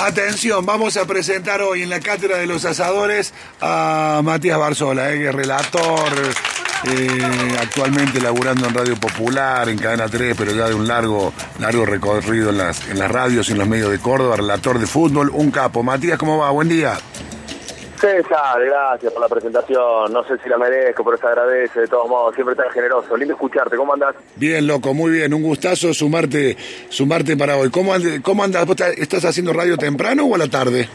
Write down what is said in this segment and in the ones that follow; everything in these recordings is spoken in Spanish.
Atención, vamos a presentar hoy en la Cátedra de los Asadores a Matías Barzola, eh, relator, eh, actualmente laburando en Radio Popular, en Cadena 3, pero ya de un largo, largo recorrido en las, en las radios y en los medios de Córdoba, relator de fútbol, un capo. Matías, ¿cómo va? Buen día. César, gracias por la presentación. No sé si la merezco, pero se agradece. De todos modos, siempre tan generoso. Lindo escucharte. ¿Cómo andás? Bien, loco, muy bien. Un gustazo sumarte, sumarte para hoy. ¿Cómo, and- cómo estás- ¿Estás haciendo radio temprano o a la tarde?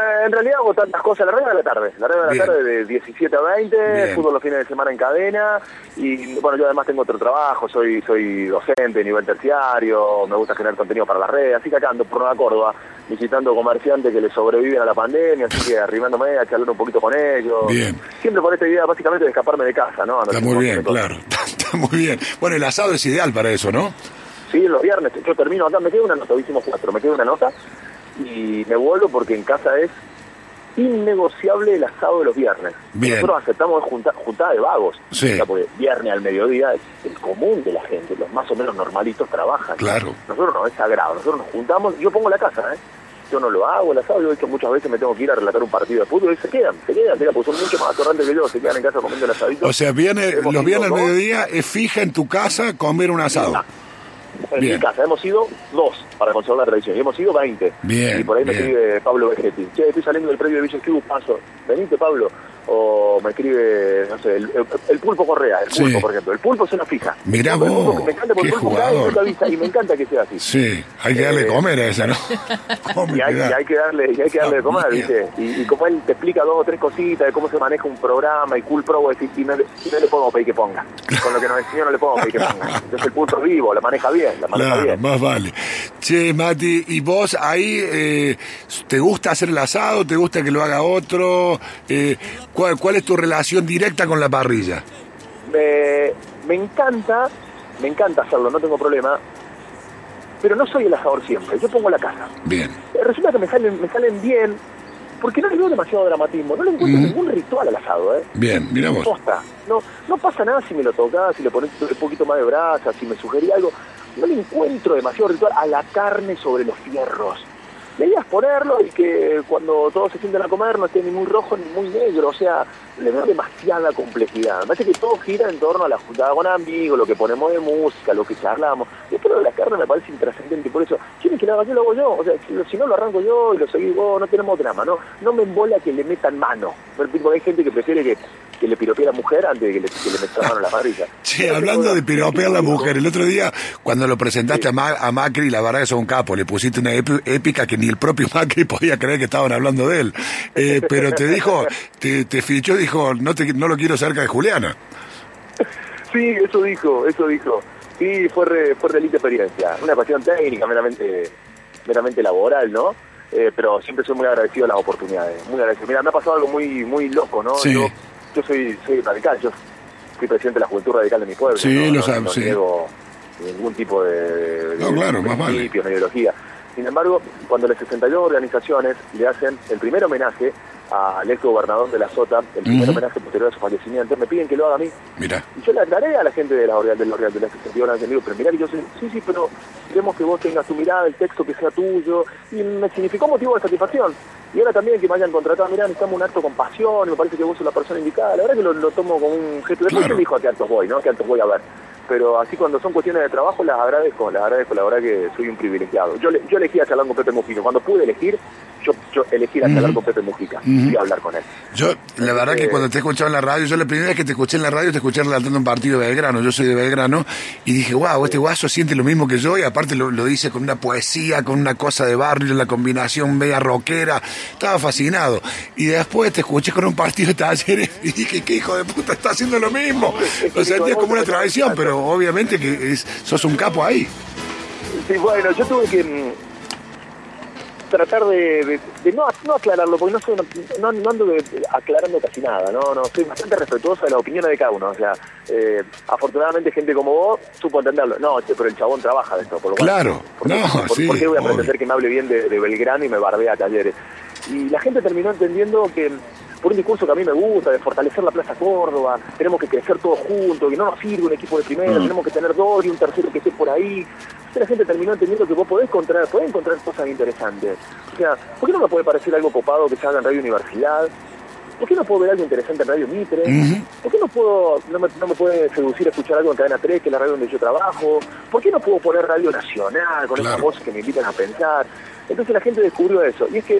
Eh, En realidad hago tantas cosas. La radio de la tarde. La radio de la tarde de 17 a 20. Bien. Fútbol los fines de semana en cadena. Y bueno, yo además tengo otro trabajo. Soy soy docente, nivel terciario. Me gusta generar contenido para las redes. Así que acá ando por Nueva Córdoba visitando comerciantes que le sobreviven a la pandemia. Así que arrimándome a charlar un poquito con ellos. Bien. Siempre por esta idea básicamente de escaparme de casa, ¿no? Ando Está muy bien, claro. Está muy bien. Bueno, el asado es ideal para eso, ¿no? Sí, los viernes, yo termino acá, me quedo una nota, hoy hicimos cuatro, me quedo una nota y me vuelvo porque en casa es innegociable el asado de los viernes. Bien. Nosotros aceptamos junta, juntada de vagos, Sí. O sea, porque viernes al mediodía es el común de la gente, los más o menos normalitos trabajan. Claro. Nosotros no, es sagrado, nosotros nos juntamos, yo pongo la casa, ¿eh? Yo no lo hago, el asado, yo de hecho muchas veces me tengo que ir a relatar un partido de fútbol y se quedan, se quedan, se quedan, porque son mucho más atorrantes que yo, se quedan en casa comiendo el asadito. O sea, viene, los viernes al mediodía es fija en tu casa comer un asado. En Bien. mi casa hemos ido dos para conservar la tradición y hemos ido 20. Bien, Y por ahí me bien. escribe Pablo Vegetti. Che, estoy saliendo del predio de Villa Esquivu, paso. Venite, Pablo. O me escribe, no sé, el, pulpo Correa, el Sí. pulpo, por ejemplo. El pulpo es una fija. Mirá pulpo vos, me encanta porque qué jugador. avisa, y me encanta que sea así. Sí, hay que darle de Eh, comer a esa, ¿no? ¿Cómo Y hay, y hay que darle, y hay que darle de comer. ¿viste? Y, y como él te explica dos o tres cositas de cómo se maneja un programa y Cool Pro, decís, y no, le- y no le podemos pedir que ponga. Con lo que nos enseñó no le podemos pedir que ponga. Entonces el pulpo es vivo, la maneja bien, la maneja Claro, bien. más vale. Che, Mati, ¿y vos ahí eh, te gusta hacer el asado? ¿Te gusta que lo haga otro? Eh, ¿cuál, ¿Cuál es tu relación directa con la parrilla? me, me encanta, me encanta hacerlo, no tengo problema, pero no soy el asador siempre, yo pongo la casa. Bien. Eh, Resulta que me salen, me salen bien, porque no le veo demasiado dramatismo, no le encuentro Mm. ningún ritual al asado, ¿eh? Bien, mira vos. Posta. No, no pasa nada si me lo tocas, si le pones un poquito más de brasa, si me sugerí algo. No le encuentro demasiado ritual a la carne sobre los fierros. La ponerlo y que cuando todos se sienten a comer no esté ni muy rojo ni muy negro, o sea, le veo demasiada complejidad. Me parece que todo gira en torno a la juntada con amigos, lo que ponemos de música, lo que charlamos. Y esto de la carne me parece intrascendente, por eso, ¿quieren que lo haga yo? Lo hago yo. O sea, si no lo arranco yo y lo seguís vos, no tenemos drama, ¿no? No me embola que le metan mano. Porque hay gente que prefiere que, que le piropee a la mujer antes de que le, que le a la. Che, hablando de piropear a la mujer, el otro día cuando lo presentaste a, Ma- a Macri, la verdad que sos un capo, le pusiste una ép- épica que ni el propio Macri podía creer que estaban hablando de él. Eh, pero te dijo, te, te fichó dijo, no, te, no lo quiero cerca de Juliana. Sí, eso dijo, eso dijo. Sí, fue re, fue re linda experiencia. Una cuestión técnica, meramente, meramente laboral, ¿no? Eh, pero siempre soy muy agradecido a las oportunidades. Muy agradecido. Mira, me ha pasado algo muy muy loco, ¿no? Sí. Yo, yo soy, soy radical, yo fui presidente de la Juventud Radical de mi pueblo. Sí, no, lo sabes, no sí. niego ningún tipo de, de No, claro, vale. principios, ni ideología. Sin embargo, cuando las 62 organizaciones le hacen el primer homenaje al ex gobernador de la Sota, el primer homenaje posterior a su fallecimiento, me piden que lo haga a mí. Mira, Y yo le aclaré a la gente de la Orreal, de la Orreal, de la 61 le digo, pero mirá que yo soy, sí, sí, pero queremos que vos tengas tu mirada, el texto que sea tuyo, y me significó motivo de satisfacción. Y ahora también que me hayan contratado, mirá, necesitamos un acto con pasión, y me parece que vos sos la persona indicada. La verdad que lo, lo tomo como un gesto. Después Claro. dijo a qué actos voy, ¿no? A qué actos voy a ver. Pero así cuando son cuestiones de trabajo, las agradezco, las agradezco, la verdad que soy un privilegiado. Yo, yo elegí a charlar con Pepe Mujica. Cuando pude elegir, yo, yo elegí Ujú. con Pepe Mujica y hablar con él. yo la verdad que Eh, cuando te he escuchado en la radio, yo la primera vez que te escuché en la radio te escuché relatando un partido de Belgrano, yo soy de Belgrano, y dije, wow, este guaso siente lo mismo que yo, y aparte lo, lo dice con una poesía, con una cosa de barrio, la combinación media rockera, estaba fascinado. Y después te escuché con un partido de talleres y dije, qué hijo de puta, está haciendo lo mismo. Lo sentía como una tradición, pero obviamente que es- sos un capo ahí. Sí, bueno, yo tuve que tratar de, de- de no, no aclararlo, porque no, soy no, no ando de- aclarando casi nada, no, no, soy bastante respetuoso de las opiniones de cada uno, o sea, eh, afortunadamente gente como vos supo entenderlo. No, che, pero el chabón trabaja de esto, por lo cual- Claro, ¿por qué- no, por, sí, ¿por qué voy a pretender que me hable bien de, Belgrano y me bardea a talleres? Y la gente terminó entendiendo que por un discurso que a mí me gusta, de fortalecer la Plaza Córdoba, tenemos que crecer todos juntos, que no nos sirve un equipo de primera, Mm. tenemos que tener dos y un tercero que esté por ahí. Entonces la gente terminó entendiendo que vos podés encontrar, podés encontrar cosas interesantes. O sea, ¿por qué no me puede parecer algo copado que se haga en Radio Universidad? ¿Por qué no puedo ver algo interesante en Radio Mitre? ¿Por qué no puedo, no me, no me puede seducir escuchar algo en Cadena 3, que es la radio donde yo trabajo? ¿Por qué no puedo poner Radio Nacional con Claro. esas voces que me invitan a pensar? Entonces la gente descubrió eso. Y es que,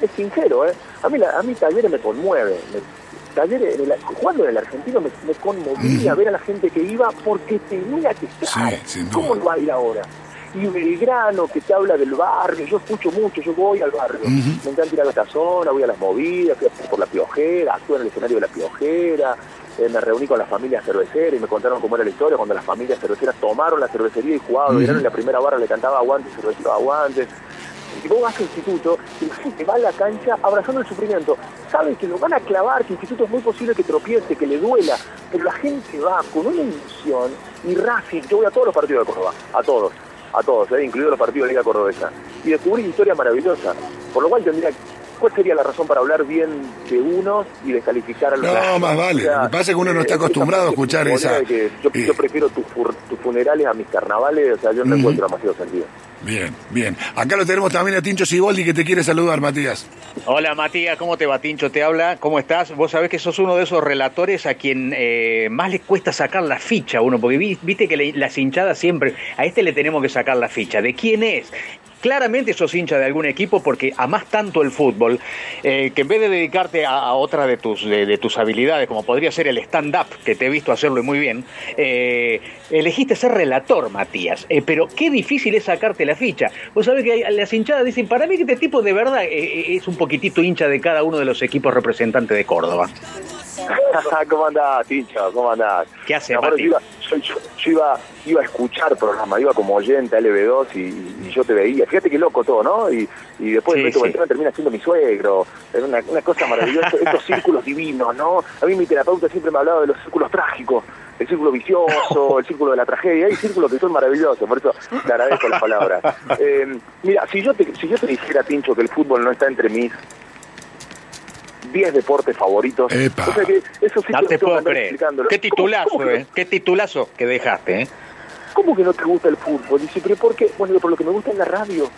es, sincero, ¿eh? A mí, la- a mí Talleres me conmueve. Me- Talleres, en el- jugando en el argentino, me, me conmovía ver a la gente que iba porque tenía que estar. Sí. ¿Cómo no va a ir ahora? Y Belgrano, que te habla del barrio, yo escucho mucho, yo voy al barrio. Me encanta ir a la casona, voy a las movidas, fui a- por la piojera, actúo en el escenario de la piojera, eh, me reuní con las familias cerveceras y me contaron cómo era la historia cuando las familias cerveceras tomaron la cervecería y jugaban, Belgrano en la primera barra le cantaba aguante, cervecero aguante. Y vos vas al instituto la gente va a la cancha abrazando el sufrimiento. Saben que lo van a clavar, que instituto es muy posible que tropiece, que le duela, pero la gente va con una ilusión y Racing, yo voy a todos los partidos de Córdoba, a todos, a todos, eh, incluidos los partidos de Liga Cordobesa. Y descubrí historia maravillosa, por lo cual tendría, ¿cuál sería la razón para hablar bien de uno y descalificar a los No, demás? más vale. Lo que pasa es que uno no está eh, acostumbrado a escuchar esa- de que yo, eh. yo prefiero tus, funerales a mis carnavales, o sea, yo no encuentro demasiado sentido. Bien, bien. Acá lo tenemos también a Tincho Siboldi que te quiere saludar, Matías. Hola Matías, ¿cómo te va? Tincho te habla, ¿cómo estás? Vos sabés que sos uno de esos relatores a quien eh, más le cuesta sacar la ficha a uno, porque vi- viste que le- las hinchadas siempre, a este le tenemos que sacar la ficha, ¿de quién es? Claramente sos hincha de algún equipo porque amás tanto el fútbol eh, que en vez de dedicarte a, a otra de tus, de, de tus habilidades, como podría ser el stand-up, que te he visto hacerlo muy bien, eh, elegiste ser relator, Matías. Eh, pero qué difícil es sacarte la ficha. Vos sabés que hay- las hinchadas dicen, para mí que este tipo de verdad es un poquitito hincha de cada uno de los equipos representantes de Córdoba. ¿Cómo andás, Tincho? ¿Cómo andás? ¿Qué hace, que iba, yo, iba, iba a escuchar programa, iba como oyente a LB2 y, y yo te veía. Fíjate qué loco todo, ¿no? Y, y después Sí, Beto sí. Termina siendo mi suegro. Es una, una cosa maravillosa. Estos círculos divinos, ¿no? A mí mi terapeuta siempre me ha hablado de los círculos trágicos. El círculo vicioso, el círculo de la tragedia. Hay círculos que son maravillosos, por eso te agradezco las palabras. Eh, mira, si yo, te, si yo te dijera, Tincho, que el fútbol no está entre mis 10 deportes favoritos, Epa. o sea que eso sí No que te puedo creer. explicándolo. Qué titulazo, ¿Cómo- cómo que- eh. Qué titulazo que dejaste, eh. ¿Cómo que no te gusta el fútbol? Dice, pero ¿por qué? Bueno, por lo que me gusta es la radio.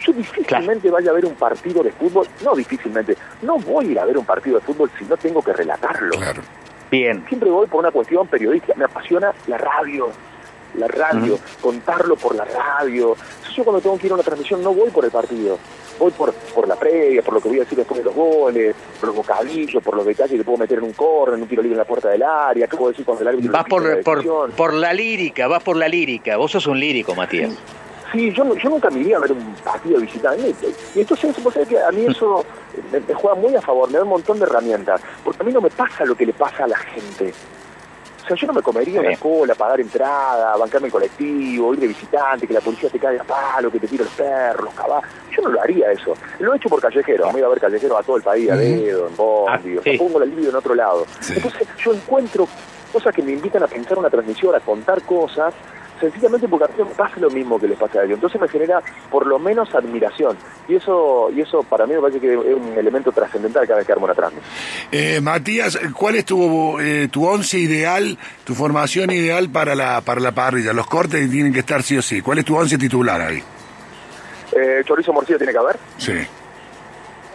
Yo difícilmente vaya a ver un partido de fútbol, no difícilmente, no voy a ir a ver un partido de fútbol si no tengo que relatarlo. Claro. Bien. Siempre voy por una cuestión periodística, me apasiona la radio, la radio, contarlo por la radio. Yo cuando tengo que ir a una transmisión no voy por el partido, voy por, por la previa, por lo que voy a decir después de los goles, por los bocadillos, por los detalles que puedo meter en un corner, en un tiro libre en la puerta del área, qué puedo decir cuando el árbitro Vas por, por, por la lírica, vas por la lírica. Vos sos un lírico, Matías. Sí, yo nunca me iría a ver un partido visitante. Y entonces, vos sabés que a mí eso me, me juega muy a favor, me da un montón de herramientas. Porque a mí no me pasa lo que le pasa a la gente. O sea, yo no me comería una cola, pagar entrada, bancarme el colectivo, ir de visitante, que la policía te caiga a palo, que te tire los perros, los caballos. Yo no lo haría eso. Lo he hecho por callejeros. Me iba a ver callejeros a todo el país, a dedo, en Bondi. Ah, o sea, pongo la libido en otro lado. Entonces, yo encuentro cosas que me invitan a pensar una transmisión, a contar cosas, sencillamente porque a mí me pasa lo mismo que les pasa a ellos. Entonces me genera por lo menos admiración. Y eso y eso para mí me parece que es un elemento trascendental cada vez que armo una transmisión. Eh, Matías, ¿cuál es tu, eh, tu once ideal, tu formación ideal para la, para la parrilla? Los cortes tienen que estar sí o sí. ¿Cuál es tu once titular ahí? Eh, chorizo morcillo tiene que haber. Sí.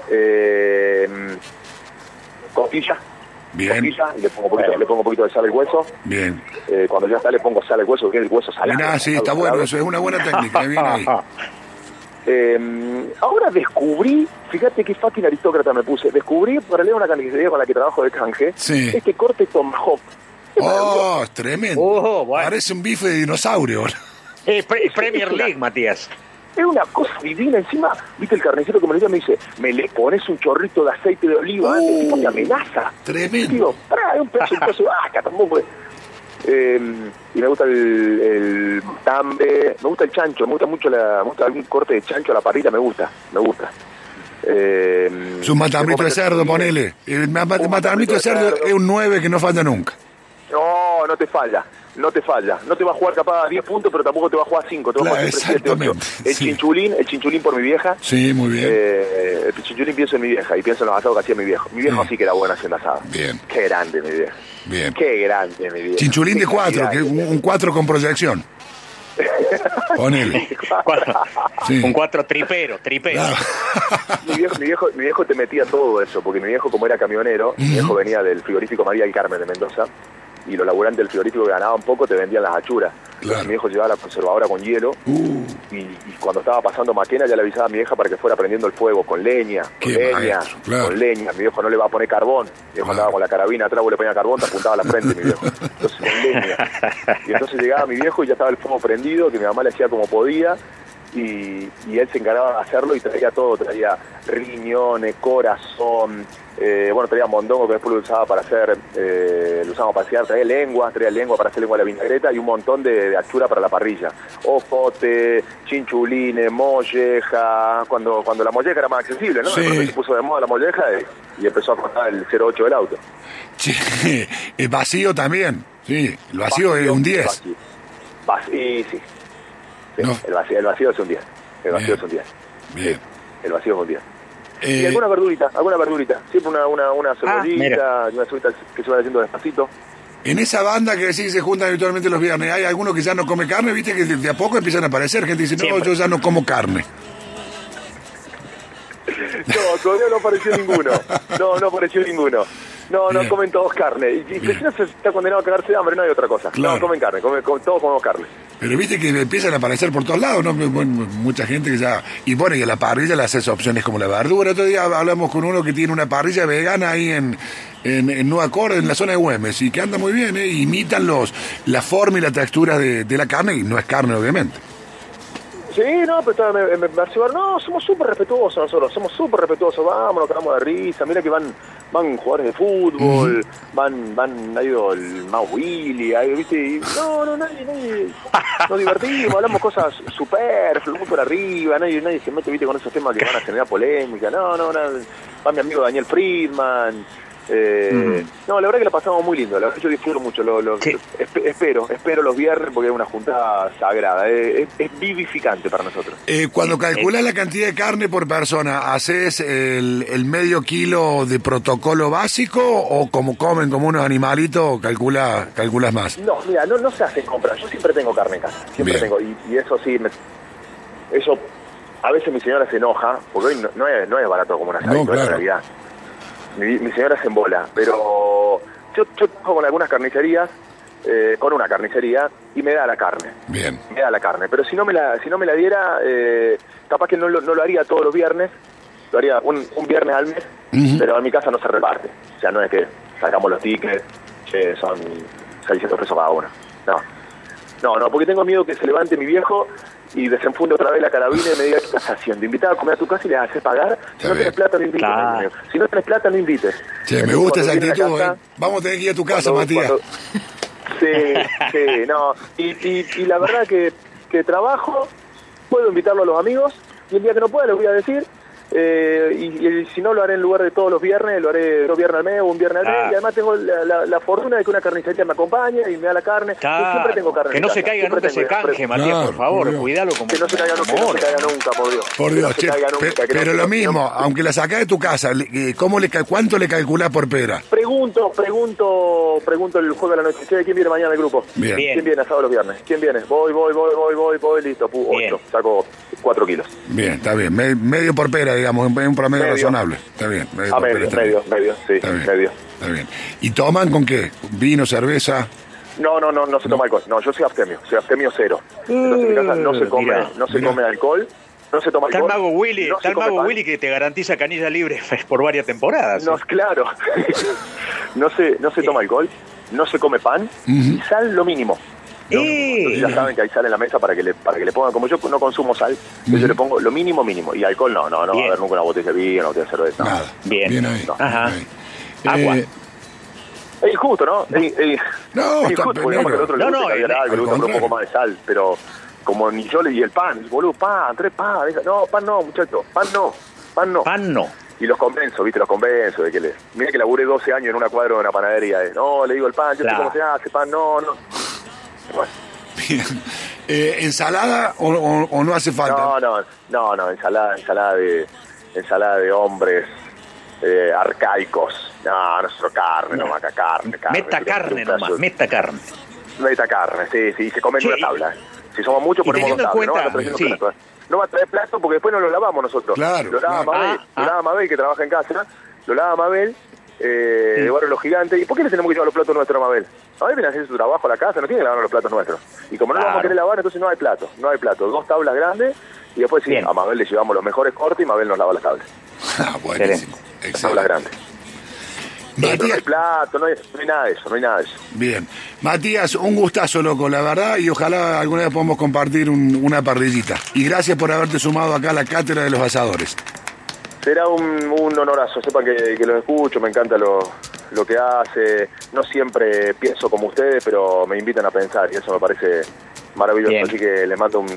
Eh, costilla. Bien. Le pongo, un poquito, le pongo un poquito de sal al hueso. Bien. Eh, cuando ya está le pongo sal al hueso, que el hueso salado. Mirá, sí, está bueno, salado. eso es una buena técnica, eh, bien ahí. Eh, ahora descubrí, fíjate qué fácil aristócrata me puse, descubrí para leer una carnicería con la que trabajo de canje, Sí. este corte tomahawk. Oh, es tremendo. Oh, bueno. Parece un bife de dinosaurio. Eh, pre- Premier League, Matías. Es una cosa divina. Encima, viste el carnicero que me lo dice, me dice, me le pones un chorrito de aceite de oliva, Uh, tipo te amenaza. tremendo. Digo, pará, es un pedazo, un pedazo de vaca, tampoco. Eh, y me gusta el, el tambe, me gusta el chancho, me gusta mucho la, me gusta algún corte de chancho a la parrilla, me gusta, me gusta. Eh, Es un matambrito de cerdo, ponele. El matambrito de cerdo es un 9 que no falla nunca. No, no te falla, no te falla. No te va a jugar capaz a 10 puntos, pero tampoco te va a jugar a 5, te va a Claro, jugar siempre 7, 8. exactamente, El sí. chinchulín, el chinchulín por mi vieja. Sí, muy bien. Eh, el chinchulín pienso en mi vieja y pienso en los asados que hacía mi viejo. Mi viejo Sí. sí que era bueno haciendo asado. Bien. Qué grande mi vieja. Bien. Qué grande mi vieja. Chinchulín Qué de cuatro, calidad que que un, un cuatro con proyección. Ponele. Sí. Un cuatro tripero, tripero. Claro. Mi viejo, mi, viejo, mi viejo te metía todo eso, porque mi viejo, como era camionero, mi viejo venía del frigorífico María del Carmen de Mendoza, y los laburantes del frigorífico que ganaban poco te vendían las achuras. Claro. Mi viejo llevaba la conservadora con hielo, Uh, y, y cuando estaba pasando Maquena ya le avisaba a mi vieja para que fuera prendiendo el fuego con leña, con leña, claro. con leña. Mi viejo no le va a poner carbón. Mi viejo Claro. andaba con la carabina atrás, vos le ponías carbón, te apuntaba a la frente, mi viejo. Entonces con leña. Y entonces llegaba mi viejo y ya estaba el fuego prendido, que mi mamá le hacía como podía, y, y él se encargaba de hacerlo y traía todo, traía riñones, corazón, eh, bueno, traía mondongo que después lo usaba para hacer, eh, lo usábamos para hacer, traía lengua, traía lengua para hacer lengua de la vinagreta y un montón de, de achura para la parrilla. Ojote, chinchulines, molleja, cuando, cuando la molleja era más accesible, ¿no? Sí. Se puso de moda la molleja y, y empezó a costar el 08 del auto. el vacío también. Sí, el vacío es un 10. Vacío. Vacío, sí. Sí, No. el, vacío, el vacío es un 10. El vacío Bien. es un 10. Bien. El vacío es un 10. y Eh, alguna verdurita, alguna verdurita. Siempre una, una, una cebollita, mira. una cebollita que se va haciendo despacito. en esa banda que decís que se juntan habitualmente los viernes, hay alguno que ya no come carne, viste que de, de a poco empiezan a aparecer gente dice, no, Siempre. yo ya no como carne. No, todavía no apareció ninguno. No, no apareció ninguno. No, no Bien. comen todos carne. Y, y si no se está condenado a cagarse de hambre, no hay otra cosa. Claro. No, comen carne, comen, comen- todos comemos carne. Pero viste que empiezan a aparecer por todos lados, ¿no? Mucha gente que ya... Y bueno, y a la parrilla le haces opciones como la verdura. Otro día hablamos con uno que tiene una parrilla vegana ahí en, en, en Nueva Córdoba, en la zona de Güemes, y que anda muy bien, ¿eh? Imitan los, la forma y la textura de, de la carne, y no es carne, obviamente. Sí, no, pero me, me, me pareció, no, somos súper respetuosos nosotros, somos súper respetuosos, vamos, nos cagamos de risa, mira que van van jugadores de fútbol, van, van, ha ido el Mau Willy, ha ido, viste, y no, no, nadie, nadie, nos divertimos, hablamos cosas superfluas, muy por arriba, nadie, nadie se mete, viste, con esos temas que van a generar polémica, no, no, no, va mi amigo Daniel Friedman, eh, No, la verdad que la pasamos muy lindo, la verdad que yo disfruto mucho. Lo, lo- Sí. espero, espero los viernes porque es una juntada sagrada, eh, es, es vivificante para nosotros. Eh, cuando calculas la cantidad de carne por persona, ¿haces el, el medio kilo de protocolo básico o como comen como unos animalitos, calcula, calculas más? No, mira, no, no se hacen compras, yo siempre tengo carne en casa, siempre Bien. tengo, y, y eso sí, me- eso, a veces mi señora se enoja, porque hoy no, no es, no es barato como una No, asadito, la claro. realidad. Mi, mi señora se embola, pero yo, yo trabajo con algunas carnicerías, eh, con una carnicería, y me da la carne. Bien. me da la carne. Pero si no me la, si no me la diera, eh, capaz que no lo, no lo haría todos los viernes, lo haría un, un viernes al mes, pero en mi casa no se reparte. O sea, no es que sacamos los tickets, che, son 600 pesos cada uno. No. No, no, porque tengo miedo que se levante mi viejo y desenfunde otra vez la carabina y me diga, ¿qué estás haciendo? Invitar a comer a tu casa y le haces pagar. Si no tenés plata, no invites. Claro. Si no tenés plata, no invites. Che, me gusta esa actitud, casa, ¿eh? Vamos a tener que ir a tu casa, cuando- Matías. cuando- Sí, sí, no. Y, y, y la verdad que, que trabajo, puedo invitarlo a los amigos, y el día que no pueda les voy a decir, eh, y, y si no lo haré en lugar de todos los viernes, lo haré dos viernes al mes o un viernes al mes, Ah. y además tengo la, la- la fortuna de que una carnicería me acompaña y me da la carne. Yo siempre tengo carne. que no se caiga siempre nunca ese canje, Matías, Claro, por favor, por cuídalo como Que no se caiga nunca, no se caiga nunca, por Dios. Por Que Dios, no se che, pe- pero lo no- mismo, aunque la sacás de tu casa, eh, ¿cómo le, ¿cuánto le calculás por pera? Pregunto, pregunto, pregunto el jueves a la noche. Che, ¿quién viene mañana al grupo? Bien. Bien. ¿Quién viene asado los viernes? ¿Quién viene? Voy, voy, voy, voy, voy, voy, listo. Pu, ocho. Saco cuatro kilos. Bien, está bien. Me- medio por pera, digamos, un, un promedio Medio. razonable. Está bien. Medio A pera, medio, está medio, bien. medio, sí, Está bien. medio. Está bien. ¿Y toman con qué? ¿Vino, cerveza? No, no, no, no se toma alcohol. No, yo soy abstemio, soy abstemio cero. Entonces en mi casa no se come, Mirá, no se mirá. come alcohol, no se toma alcohol. mago Willy, no está se el come mago. Willy que te garantiza canilla libre por varias temporadas. No, claro. no se, no se toma alcohol, no se come pan y sal lo mínimo. Eh. Entonces ya saben que hay sal en la mesa para que le, para que le pongan, como yo no consumo sal, yo le pongo lo mínimo mínimo. Y alcohol no, no, no va a Bien. haber nunca una botella de vino, una botella de cerveza. no. Nada. Bien. ahí. No. Ajá. bien Agua. Eh, Es injusto, ¿no? Es, es- No, es injusto, porque bien. al otro le No, gusta no, caviar el- algo, le gusta un poco más de sal, pero como ni yo le y el pan, boludo, pan, tres pan, deja- no, pan no, muchacho, pan no, pan no. Pan no. y los convenzo, ¿viste? Los convenzo de que le... Mira que laburé 12 años en una cuadra de una panadería. eh. No, le digo el pan, yo Claro. sé cómo se hace pan, no, no. Bueno, Bien. Eh, ¿Ensalada o, o- o no hace falta? no, no, no, no, ensalada, ensalada de, ensalada de hombres eh, arcaicos. No, no es solo carne, no, acá carne, carne. Meta carne nomás, meta carne. Meta carne, sí, sí, se come en Che, una tabla. Si somos muchos, ponemos dos tablas. no, cuenta- traer sí. no va a traer plato porque después no lo lavamos nosotros. Claro, Lo lava claro. Mabel, Ah, lo ah. lava Mabel, que trabaja en casa, lo lava Mabel, eh, Sí. de Barrio Los Gigantes. ¿Y por qué le tenemos que llevar los platos nuestros a Mabel? Mabel viene a hacer su trabajo a la casa, no tiene que lavar los platos nuestros. Y como no lo vamos a querer lavar, entonces no hay plato, no hay plato. Dos tablas grandes y después sí, Bien. a Mabel le llevamos los mejores cortes y Mabel nos lava las tablas. Ah, buenísimo. Las tablas Excelente. grandes. Pero no hay plato, no hay, no hay nada de eso, no hay nada de eso. bien. Matías, un gustazo, loco, la verdad, y ojalá alguna vez podamos compartir un- una parrillita. Y gracias por haberte sumado acá a la cátedra de los asadores. Será un, un honorazo, sepan que, que los escucho, me encanta lo, lo que hace. No siempre pienso como ustedes, pero me invitan a pensar y eso me parece maravilloso. Bien. Así que les mando un,